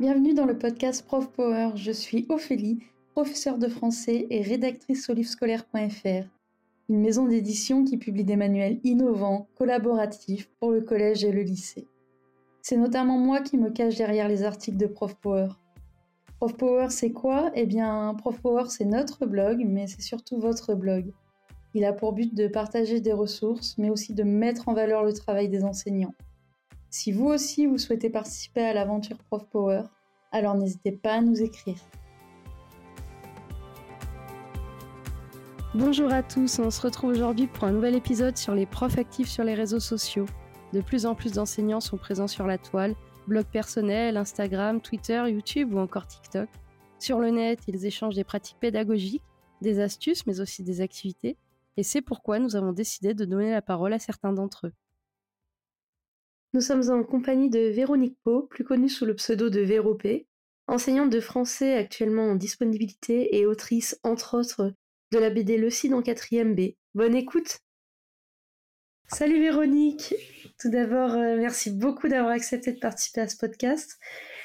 Bienvenue dans le podcast Prof Power. Je suis Ophélie, professeure de français et rédactrice au livrescolaire.fr, une maison d'édition qui publie des manuels innovants, collaboratifs pour le collège et le lycée. C'est notamment moi qui me cache derrière les articles de Prof Power. Prof Power, c'est quoi? Eh bien, Prof Power, c'est notre blog, mais c'est surtout votre blog. Il a pour but de partager des ressources, mais aussi de mettre en valeur le travail des enseignants. Si vous aussi vous souhaitez participer à l'aventure Prof Power, alors n'hésitez pas à nous écrire. Bonjour à tous, on se retrouve aujourd'hui pour un nouvel épisode sur les profs actifs sur les réseaux sociaux. De plus en plus d'enseignants sont présents sur la toile, blog personnel, Instagram, Twitter, YouTube ou encore TikTok. Sur le net, ils échangent des pratiques pédagogiques, des astuces mais aussi des activités, et c'est pourquoi nous avons décidé de donner la parole à certains d'entre eux. Nous sommes en compagnie de Véronique Pau, plus connue sous le pseudo de Véropé, enseignante de français actuellement en disponibilité et autrice, entre autres, de la BD Le Cid en 4ème B. Bonne écoute Salut Véronique Tout d'abord, euh, merci beaucoup d'avoir accepté de participer à ce podcast.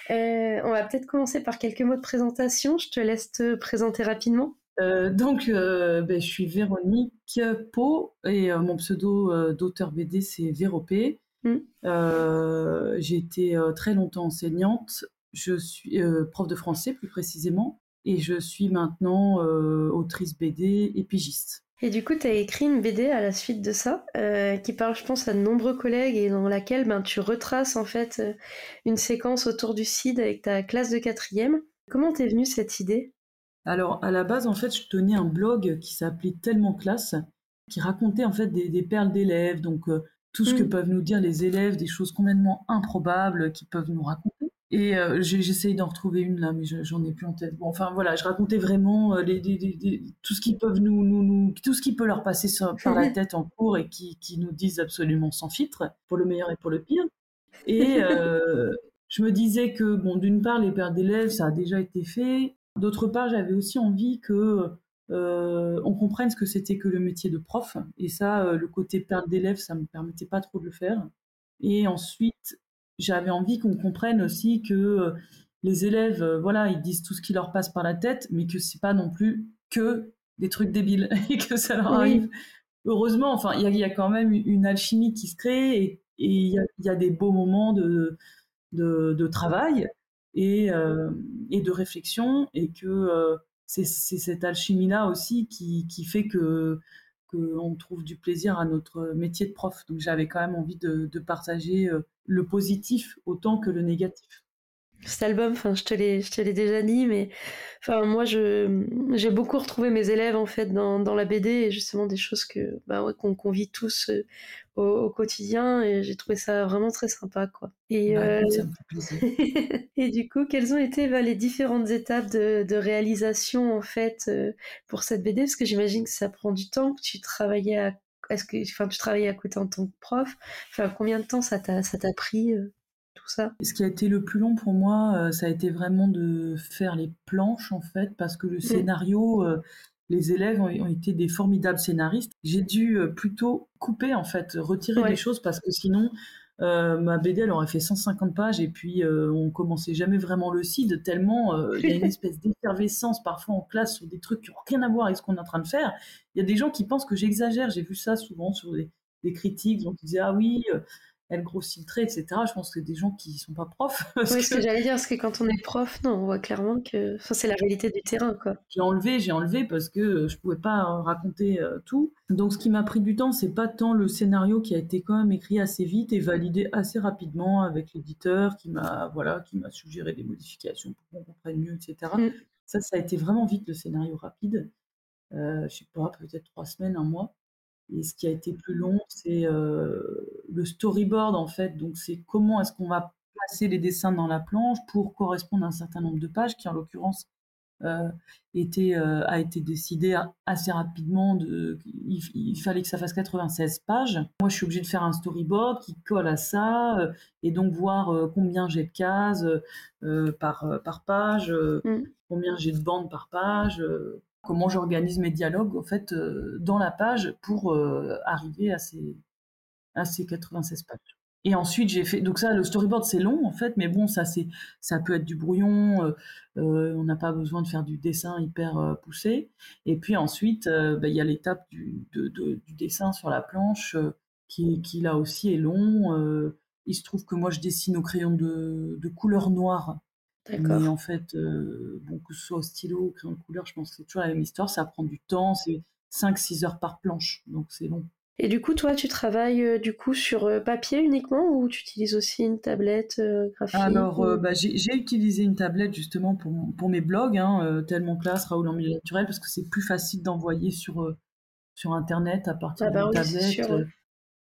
Euh, on va peut-être commencer par quelques mots de présentation. Je te laisse te présenter rapidement. Euh, donc, ben, je suis Véronique Pau et mon pseudo d'auteur BD c'est Véropé. Mm. Euh, j'ai été euh, très longtemps enseignante. Je suis euh, prof de français plus précisément. Et je suis maintenant autrice BD et pigiste. Et du coup, tu as écrit une BD à la suite de ça, qui parle, je pense, à de nombreux collègues et dans laquelle ben, tu retraces en fait une séquence autour du CID avec ta classe de quatrième. Comment t'es venue cette idée? Alors, à la base, en fait, je tenais un blog qui s'appelait Tellement Classe, qui racontait en fait des, des perles d'élèves, donc tout ce que mm. peuvent nous dire les élèves, des choses complètement improbables qu'ils peuvent nous raconter. Et euh, j'essaye d'en retrouver une là, mais j'en ai plus en tête. Bon, enfin voilà, je racontais vraiment les, tout ce qu'ils peuvent nous, nous, nous, tout ce qui peut leur passer par la tête en cours et qui, qui, nous disent absolument sans filtre, pour le meilleur et pour le pire. Et euh, je me disais que bon, d'une part les pères d'élèves, ça a déjà été fait. D'autre part, j'avais aussi envie que euh, on comprenne ce que c'était que le métier de prof. Et ça, euh, le côté perte d'élèves, ça me permettait pas trop de le faire. Et ensuite, j'avais envie qu'on comprenne aussi que euh, les élèves, voilà, ils disent tout ce qui leur passe par la tête, mais que c'est pas non plus que des trucs débiles et que ça leur arrive. Heureusement, enfin, il y, a quand même une alchimie qui se crée et il y, a, des beaux moments de, de, travail et, et, de réflexion et que c'est cette alchimie-là aussi qui, fait que qu'on trouve du plaisir à notre métier de prof. Donc j'avais quand même envie de, de partager euh, le positif autant que le négatif cet album, enfin, je te l'ai, je te l'ai déjà dit, mais enfin, moi, je, j'ai beaucoup retrouvé mes élèves en fait dans, dans la BD et justement des choses que, bah ouais, qu'on, vit tous euh, au, quotidien et j'ai trouvé ça vraiment très sympa, quoi. Et, bah, euh, et du coup, quelles ont été bah, les différentes étapes de, de réalisation en fait euh, pour cette BD Parce que j'imagine que ça prend du temps, que tu travaillais à, est-ce que, enfin, tu travaillais à côté en tant que prof. Enfin, combien de temps ça t'a, ça t'a pris ça Ce qui a été le plus long pour moi, euh, ça a été vraiment de faire les planches en fait, parce que le mm. scénario, euh, les élèves ont, été des formidables scénaristes. J'ai dû euh, plutôt couper en fait, retirer des choses parce que sinon ma BD elle aurait fait 150 pages et puis on commençait jamais vraiment le CID tellement il y a une espèce d'effervescence parfois en classe sur des trucs qui n'ont rien à voir avec ce qu'on est en train de faire. Il y a des gens qui pensent que j'exagère. J'ai vu ça souvent sur des, des critiques, donc ils disaient ah oui elle grossit le trait, etc. Je pense que des gens qui sont pas profs. oui, ce que j'allais dire, parce que quand on est prof, non, on voit clairement que enfin, c'est la réalité du terrain. quoi. J'ai enlevé, j'ai enlevé parce que je pouvais pas raconter euh, tout. Donc ce qui m'a pris du temps, c'est pas tant le scénario qui a été quand même écrit assez vite et validé assez rapidement avec l'éditeur qui m'a voilà, qui m'a suggéré des modifications pour qu'on comprenne mieux, etc. Mm. Ça, ça a été vraiment vite le scénario rapide. Euh, je sais pas, peut-être trois semaines, un mois. Et ce qui a été plus long, c'est euh, le storyboard en fait. Donc c'est comment est-ce qu'on va placer les dessins dans la planche pour correspondre à un certain nombre de pages, qui en l'occurrence euh, était, euh, a été décidé assez rapidement. De, il, fallait que ça fasse 96 pages. Moi, je suis obligée de faire un storyboard qui colle à ça et donc voir combien j'ai de cases par, par page, mmh. combien j'ai de bandes par page comment j'organise mes dialogues en fait euh, dans la page pour euh, arriver à ces, à ces 96 pages. Et ensuite, j'ai fait. Donc, ça, le storyboard, c'est long, en fait, mais bon, ça, c'est, ça peut être du brouillon. Euh, euh, on n'a pas besoin de faire du dessin hyper euh, poussé. Et puis ensuite, bah, il y a l'étape du, du, dessin sur la planche qui, qui, là aussi, est long. il se trouve que moi, je dessine au crayon de, de couleur noire. Mais en fait, bon, que ce soit au stylo ou au crayon de couleur, je pense que c'est toujours la même histoire. Ça prend du temps. C'est 5-6 heures par planche. Donc, c'est long. Et du coup, toi, tu travailles euh, du coup sur euh, papier uniquement ou tu utilises aussi une tablette euh, graphique Alors, bah, j'ai utilisé une tablette justement pour, pour mes blogs, hein, tellement classe, Raoul en milieu naturel, parce que c'est plus facile d'envoyer sur, sur Internet à partir ah bah d'une tablette.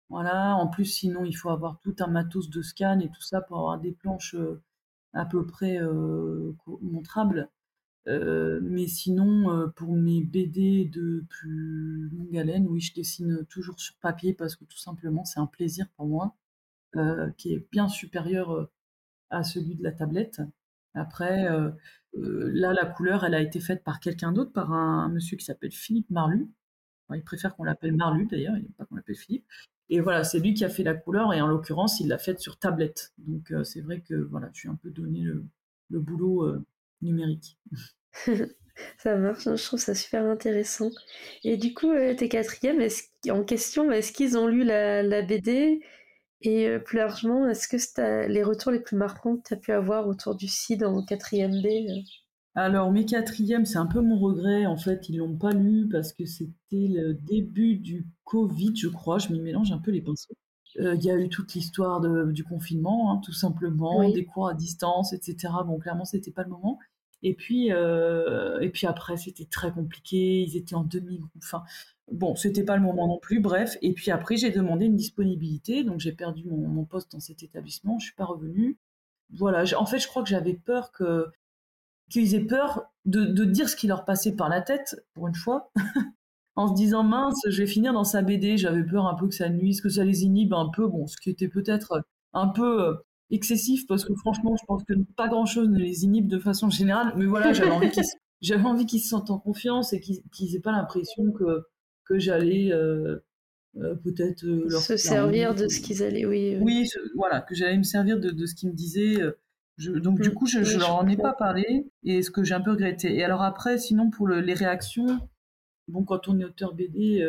Voilà, en plus, sinon, il faut avoir tout un matos de scan et tout ça pour avoir des planches à peu près montrables. Euh, mais sinon, euh, pour mes BD de plus longue haleine, oui, je dessine toujours sur papier parce que tout simplement, c'est un plaisir pour moi, euh, qui est bien supérieur à celui de la tablette. Après, là, la couleur, elle a été faite par quelqu'un d'autre, par un, monsieur qui s'appelle Philippe Marlu. il préfère qu'on l'appelle Marlu d'ailleurs, il n'aime pas qu'on l'appelle Philippe. Et voilà, c'est lui qui a fait la couleur et en l'occurrence, il l'a faite sur tablette. Donc c'est vrai que voilà, je suis un peu donné le, le boulot numérique. Ça marche, je trouve ça super intéressant. Et du coup, euh, tes quatrièmes en question, est-ce qu'ils ont lu la, BD Et euh, plus largement, est-ce que c'est les retours les plus marquants que tu as pu avoir autour du CID en quatrième B? Euh? Alors, mes quatrièmes, c'est un peu mon regret. En fait, ils l'ont pas lu parce que c'était le début du Covid, je crois. Je m'y mélange un peu les pinceaux. Il y a eu toute l'histoire du confinement, hein, tout simplement, des cours à distance, etc. Bon, clairement, c'était pas le moment. Et puis, euh, et puis après, c'était très compliqué. Ils étaient en demi-groupe. Enfin, bon, c'était pas le moment non plus. Bref. Et puis après, j'ai demandé une disponibilité. Donc, j'ai perdu mon, poste dans cet établissement. Je suis pas revenue. Voilà. En fait, je crois que j'avais peur que qu'ils aient peur de, de, dire ce qui leur passait par la tête, pour une fois, en se disant mince, je vais finir dans sa BD. J'avais peur un peu que ça nuise, que ça les inhibe un peu. Bon, ce qui était peut-être un peu euh, excessif parce que franchement, je pense que pas grand-chose ne les inhibe de façon générale. Mais voilà, j'avais envie qu'ils j'avais envie qu'ils se sentent en confiance et qu'ils qu'ils aient pas l'impression que que j'allais euh, euh, peut-être euh, leur se servir de ce qu'ils allaient, oui. Oui, voilà, que j'allais me servir de, de ce qu'ils me disaient. Je, donc du mm. coup, je, je leur en ai pas parlé et ce que j'ai un peu regretté. Et alors après, sinon pour le, les réactions, bon, quand on est auteur BD,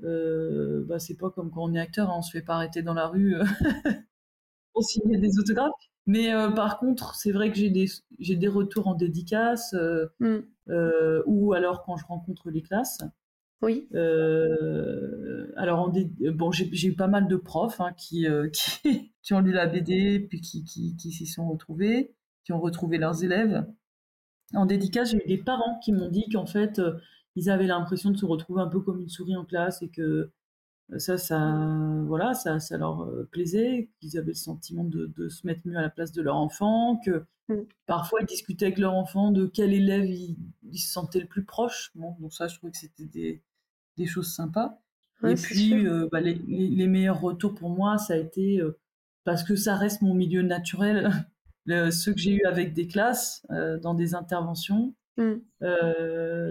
bah, c'est pas comme quand on est acteur, hein, on se fait pas arrêter dans la rue pour signer des autographes. Mais euh, par contre, c'est vrai que j'ai des, j'ai des retours en dédicace euh, mm. euh, ou alors quand je rencontre les classes. Oui. alors, en bon, j'ai, eu pas mal de profs hein, qui, qui, qui, ont lu la BD, puis qui, qui, qui s'y sont retrouvés, qui ont retrouvé leurs élèves. En dédicace, j'ai eu des parents qui m'ont dit qu'en fait, ils avaient l'impression de se retrouver un peu comme une souris en classe et que ça, ça, voilà, ça, ça leur euh, plaisait, qu'ils avaient le sentiment de, de, se mettre mieux à la place de leur enfant, que mmh. parfois ils discutaient avec leur enfant de quel élève ils, se sentaient le plus proche. Bon, donc ça, je trouvais que c'était des, des, choses sympas. et puis, euh, bah, les, les, meilleurs retours pour moi, ça a été euh, parce que ça reste mon milieu naturel, le, ceux que j'ai eu avec des classes, dans des interventions. Mmh.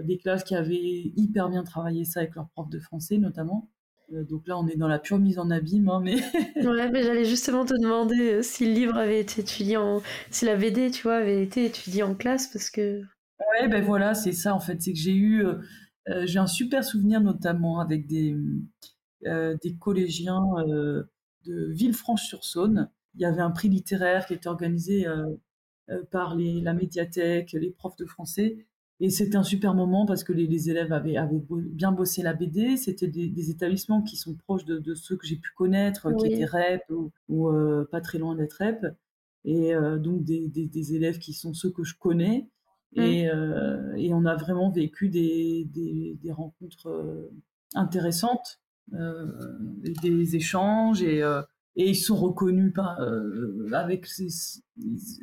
des classes qui avaient hyper bien travaillé ça avec leurs profs de français notamment. Euh, donc là, on est dans la pure mise en abîme. Hein, mais... ouais, mais j'allais justement te demander euh, si le livre avait été étudié en. Si la BD, tu vois, avait été étudiée en classe, parce que. Ouais, ben voilà, c'est ça en fait. C'est que j'ai eu. Euh, j'ai un super souvenir notamment avec des, des collégiens de Villefranche-sur-Saône. Il y avait un prix littéraire qui était organisé par les, la médiathèque, les profs de français. Et c'était un super moment parce que les, élèves avaient, bien bossé la BD. C'était des, établissements qui sont proches de, ceux que j'ai pu connaître, qui étaient REP ou, euh, pas très loin d'être REP. Et euh, donc des, élèves qui sont ceux que je connais. Mmh. Euh, et, on a vraiment vécu des, rencontres intéressantes, des échanges. Et, et ils sont reconnus par, euh, avec ces,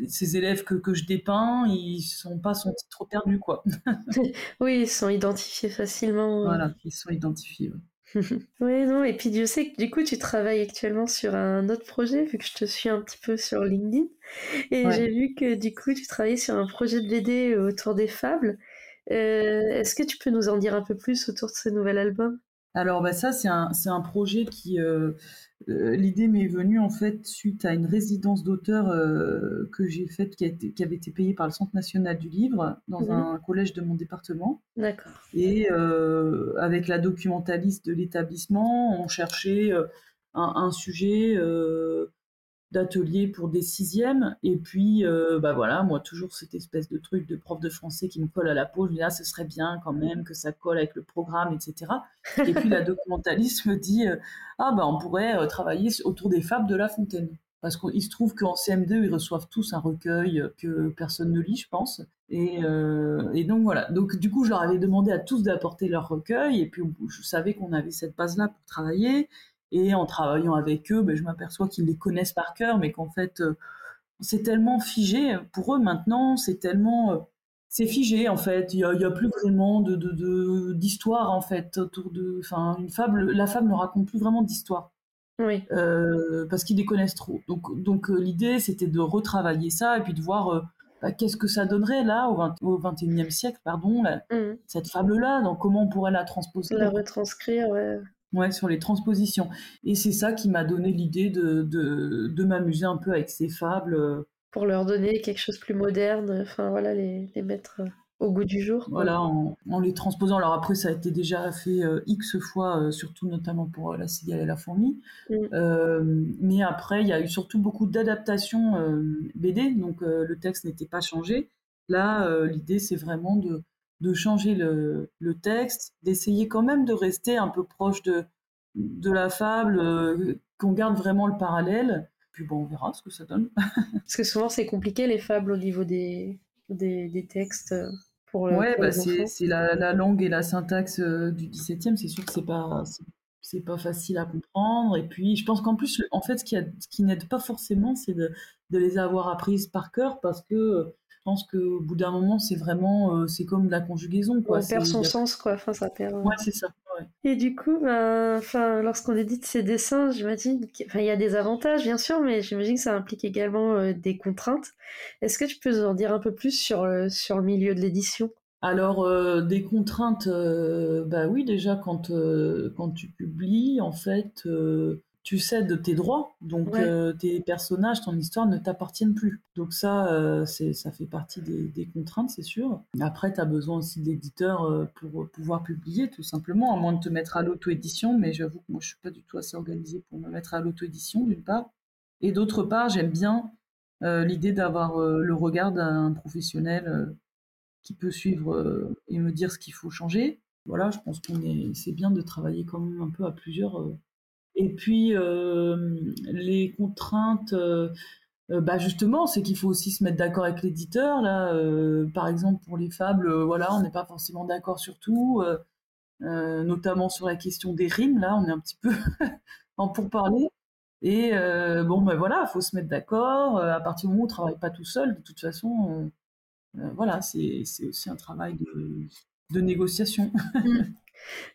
ces, élèves que, que je dépeins, ils sont pas sont trop perdus quoi. oui, ils sont identifiés facilement. Voilà, ils sont identifiés. oui, non, et puis je sais que du coup tu travailles actuellement sur un autre projet, vu que je te suis un petit peu sur LinkedIn, et j'ai vu que du coup tu travaillais sur un projet de BD autour des fables. Euh, est-ce que tu peux nous en dire un peu plus autour de ce nouvel album? Alors bah ça c'est un, c'est un projet qui euh, euh, l'idée m'est venue en fait suite à une résidence d'auteur euh, que j'ai faite qui, a été- qui avait été payée par le Centre national du livre dans Mhm. un collège de mon département D'accord. et euh, avec la documentaliste de l'établissement on cherchait euh, un, un sujet euh, d'atelier pour des sixièmes. Et puis, euh, bah voilà, moi, toujours cette espèce de truc de prof de français qui me colle à la peau. Je me dis, ah, ce serait bien quand même que ça colle avec le programme, etc. Et puis, la documentaliste me dit, euh, ah, bah, on pourrait euh, travailler autour des fables de La Fontaine. Parce qu'il se trouve qu'en CM2, ils reçoivent tous un recueil que personne ne lit, je pense. Et, et donc voilà. Donc du coup, je leur avais demandé à tous d'apporter leur recueil. Et puis, je savais qu'on avait cette base-là pour travailler. Et en travaillant avec eux, ben, je m'aperçois qu'ils les connaissent par cœur, mais qu'en fait, euh, c'est tellement figé. Pour eux, maintenant, c'est tellement... euh, c'est figé, en fait. Il n'y a, plus vraiment de, d'histoire, en fait, autour de... Enfin, une fable, la fable ne raconte plus vraiment d'histoire, Oui. euh, parce qu'ils les connaissent trop. Donc, donc l'idée, c'était de retravailler ça, et puis de voir... euh, bah, qu'est-ce que ça donnerait là au, 20 au 21e siècle, pardon, la- Mhm. cette fable-là, comment on pourrait la transposer La retranscrire, ouais. Ouais, sur les transpositions. Et c'est ça qui m'a donné l'idée de, de, de m'amuser un peu avec ces fables. euh, Pour leur donner quelque chose de plus moderne, enfin voilà, les, les mettre euh, au goût du jour. quoi. Voilà, en, en les transposant. Alors après, ça a été déjà fait euh, X fois, euh, surtout notamment pour euh, La cigale et la fourmi. Mm. Mais après, il y a eu surtout beaucoup d'adaptations BD, donc le texte n'était pas changé. Là, l'idée, c'est vraiment de, de changer le, le texte, d'essayer quand même de rester un peu proche de, de la fable, euh, qu'on garde vraiment le parallèle. Puis bon, on verra ce que ça donne. Parce que souvent, c'est compliqué les fables au niveau des, des, des textes euh, pour, le, Ouais, pour bah c'est la, la langue et la syntaxe euh, du XVIIe, c'est sûr que c'est pas c'est c'est pas facile à comprendre. Et puis, je pense qu'en plus, en fait, ce qui, a- ce qui n'aide pas forcément, c'est de, de les avoir apprises par cœur, parce que je pense qu'au bout d'un moment, c'est vraiment, euh, c'est comme de la conjugaison, quoi. On perd son sens, quoi. Enfin, ça perd. euh. Ouais, c'est ça. Et du coup, ben, lorsqu'on édite ces dessins, j'imagine qu'il y a des avantages, bien sûr, mais j'imagine que ça implique également euh, des contraintes. Est-ce que tu peux nous en dire un peu plus sur le, sur le milieu de l'édition? Alors, euh, des contraintes, euh, bah oui, déjà, quand, quand tu publies, en fait, tu cèdes tes droits, donc Ouais. euh, tes personnages, ton histoire ne t'appartiennent plus. Donc ça, euh, c'est, ça fait partie des, des contraintes, c'est sûr. Après, tu as besoin aussi d'éditeurs euh, pour pouvoir publier, tout simplement, à moins de te mettre à l'auto-édition, mais j'avoue que moi, je suis pas du tout assez organisée pour me mettre à l'auto-édition, d'une part. Et d'autre part, j'aime bien l'idée d'avoir le regard d'un professionnel qui peut suivre et me dire ce qu'il faut changer. Voilà, je pense qu'on est, c'est bien de travailler quand même un peu à plusieurs. Et puis euh, les contraintes, euh, euh, bah justement, c'est qu'il faut aussi se mettre d'accord avec l'éditeur. Là, par exemple pour les fables, voilà, on n'est pas forcément d'accord sur tout, notamment sur la question des rimes. Là, on est un petit peu en pourparler. Et euh, bon, ben voilà, il faut se mettre d'accord. À partir du moment où on ne travaille pas tout seul, de toute façon. euh, euh, voilà, c'est aussi un travail de, de négociation.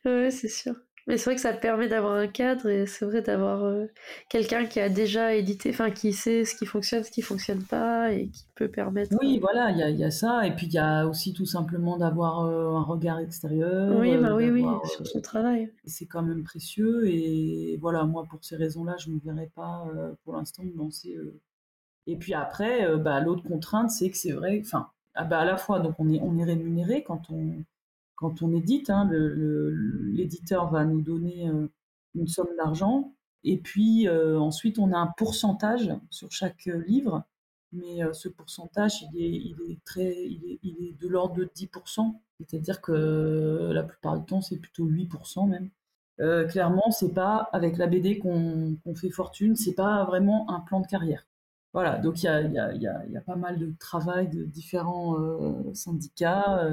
Ouais, c'est sûr. Mais c'est vrai que ça permet d'avoir un cadre et c'est vrai d'avoir euh, quelqu'un qui a déjà édité, enfin qui sait ce qui fonctionne, ce qui fonctionne pas et qui peut permettre. Oui, voilà, il y a, y a ça. Et puis, il y a aussi tout simplement d'avoir euh, un regard extérieur. Oui, euh, bah oui, oui, sur euh, son travail. c'est quand même précieux. Et voilà, moi, pour ces raisons-là, je ne me verrais pas euh, pour l'instant me lancer. euh. Et puis après, euh, bah, l'autre contrainte, c'est que c'est vrai, enfin, ah bah, à la fois, donc on est, on est rémunéré quand on, quand on édite. hein, L'éditeur va nous donner euh, une somme d'argent. Et puis euh, ensuite, on a un pourcentage sur chaque euh, livre. Mais ce pourcentage, il est, très, il est, de l'ordre de 10%. C'est-à-dire que la plupart du temps, c'est plutôt 8% même. Euh, clairement, c'est pas avec la BD qu'on fait fortune, c'est pas vraiment un plan de carrière. Voilà, donc il y a, pas mal de travail de différents syndicats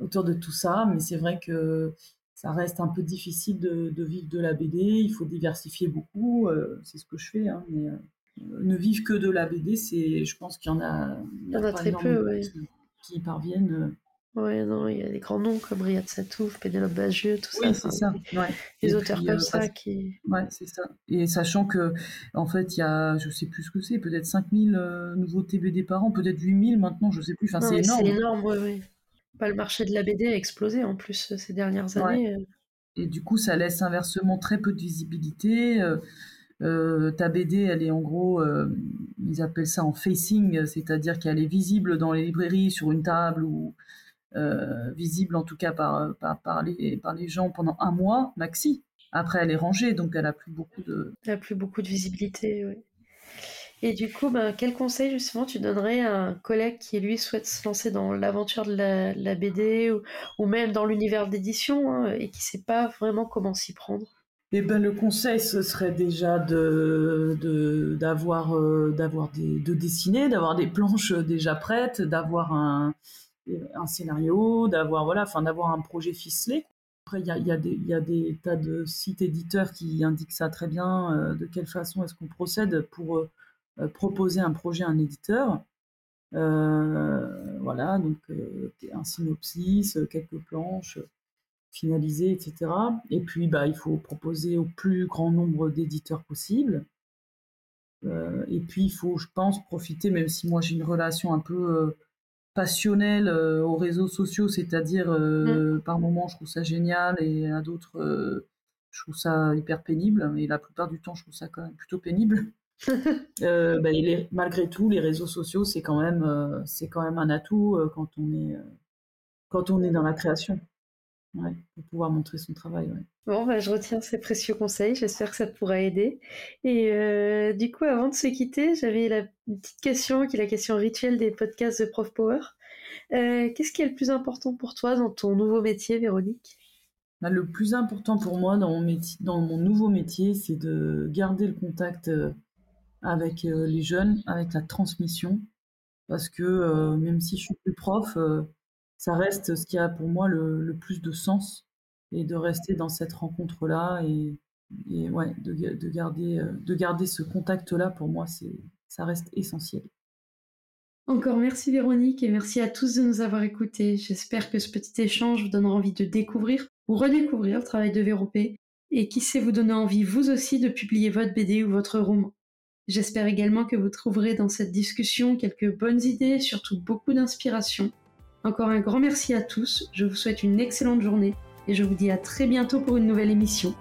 autour de tout ça, mais c'est vrai que ça reste un peu difficile de, de vivre de la BD, il faut diversifier beaucoup, euh, c'est ce que je fais, hein, mais euh, ne vivre que de la BD, c'est, je pense qu'il y en a, Il y en a pas très peu, ouais. qui, qui y parviennent. euh. Ouais, non, il y a des grands noms comme Riyad Satouf, Pénélope Bagieux, tout ça. Oui, c'est ça. ouais. Des Et auteurs puis, comme euh, ça qui. Ouais, c'est ça. Et sachant que, en fait, il y a, je sais plus ce que c'est, peut-être 5000 euh, nouveaux TBD par an, peut-être 8000 maintenant, je sais plus. Enfin, c'est énorme. C'est énorme, ouais. Bah, le marché de la BD a explosé en plus euh, ces dernières années. euh. Et du coup, ça laisse inversement très peu de visibilité. Euh, ta BD, elle est en gros, ils appellent ça en facing, c'est-à-dire qu'elle est visible dans les librairies sur une table ou visible en tout cas par, par, les, par les gens pendant un mois maxi. Après, elle est rangée, donc elle a plus beaucoup de. Elle a plus beaucoup de visibilité, oui. Et du coup, ben, quel conseil justement tu donnerais à un collègue qui lui souhaite se lancer dans l'aventure de la, BD ou, même dans l'univers d'édition hein, et qui ne sait pas vraiment comment s'y prendre? Eh ben, le conseil, ce serait déjà de, d'avoir, euh, d'avoir des, de dessiner, d'avoir des planches déjà prêtes, d'avoir un, un scénario, d'avoir voilà, enfin d'avoir un projet ficelé. Après, il y a, y, y a, des tas de sites éditeurs qui indiquent ça très bien, euh, de quelle façon est-ce qu'on procède pour euh, euh, proposer un projet à un éditeur. Euh, voilà, donc euh, un synopsis, quelques planches finalisées, etc. Et puis, bah, il faut proposer au plus grand nombre d'éditeurs possible. et puis, il faut, je pense, profiter, même si moi j'ai une relation un peu passionnelle aux réseaux sociaux, c'est-à-dire mmh. par moments je trouve ça génial et à d'autres je trouve ça hyper pénible. Et la plupart du temps, je trouve ça quand même plutôt pénible. euh, bah, malgré tout, les réseaux sociaux, c'est quand même, euh, c'est quand même un atout euh, quand on est, quand on est dans la création. Ouais, pour pouvoir montrer son travail. Bon, bah, je retiens ces précieux conseils. J'espère que ça pourra aider. Et du coup, avant de se quitter, j'avais la petite question qui est la question rituelle des podcasts de Prof Power. Qu'est-ce qui est le plus important pour toi dans ton nouveau métier, Véronique? Bah, Le plus important pour moi dans mon, métier, dans mon nouveau métier, c'est de garder le contact avec euh, les jeunes, avec la transmission, parce que euh, même si je suis plus prof, euh, ça reste ce qui a pour moi le, plus de sens, et de rester dans cette rencontre-là, et, ouais, de, de, garder, de garder ce contact-là, pour moi, ça reste essentiel. Encore merci Véronique et merci à tous de nous avoir écoutés. J'espère que ce petit échange vous donnera envie de découvrir ou redécouvrir le travail de Véropé et qui sait vous donner envie vous aussi de publier votre BD ou votre roman. J'espère également que vous trouverez dans cette discussion quelques bonnes idées et surtout beaucoup d'inspiration. Encore un grand merci à tous, je vous souhaite une excellente journée et je vous dis à très bientôt pour une nouvelle émission.